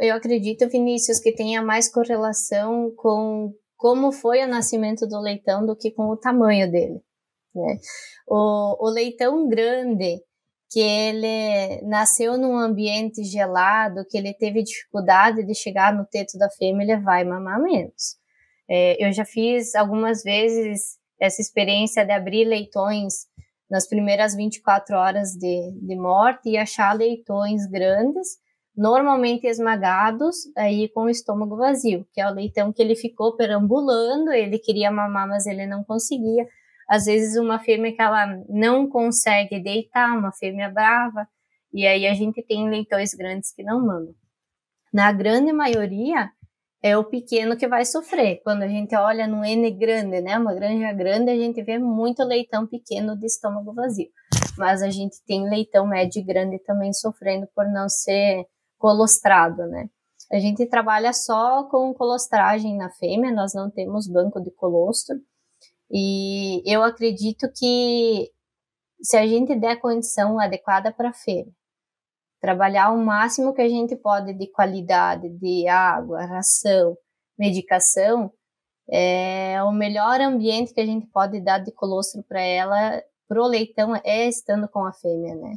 eu acredito, Vinícius, que tenha mais correlação com como foi o nascimento do leitão do que com o tamanho dele. Né? O, o leitão grande, que ele nasceu num ambiente gelado, que ele teve dificuldade de chegar no teto da fêmea, ele vai mamar menos. É, eu já fiz algumas vezes essa experiência de abrir leitões nas primeiras 24 horas de, de morte e achar leitões grandes, normalmente esmagados, aí com o estômago vazio, que é o leitão que ele ficou perambulando, ele queria mamar, mas ele não conseguia. Às vezes uma fêmea que ela não consegue deitar, uma fêmea brava, e aí a gente tem leitões grandes que não mamam. Na grande maioria, é o pequeno que vai sofrer. Quando a gente olha no N grande, né, uma granja grande, a gente vê muito leitão pequeno de estômago vazio. Mas a gente tem leitão médio e grande também sofrendo por não ser colostrado, né? A gente trabalha só com colostragem na fêmea, nós não temos banco de colostro. E eu acredito que se a gente der condição adequada para a fêmea, trabalhar o máximo que a gente pode de qualidade de água, ração, medicação, é o melhor ambiente que a gente pode dar de colostro para ela, pro leitão, é estando com a fêmea, né?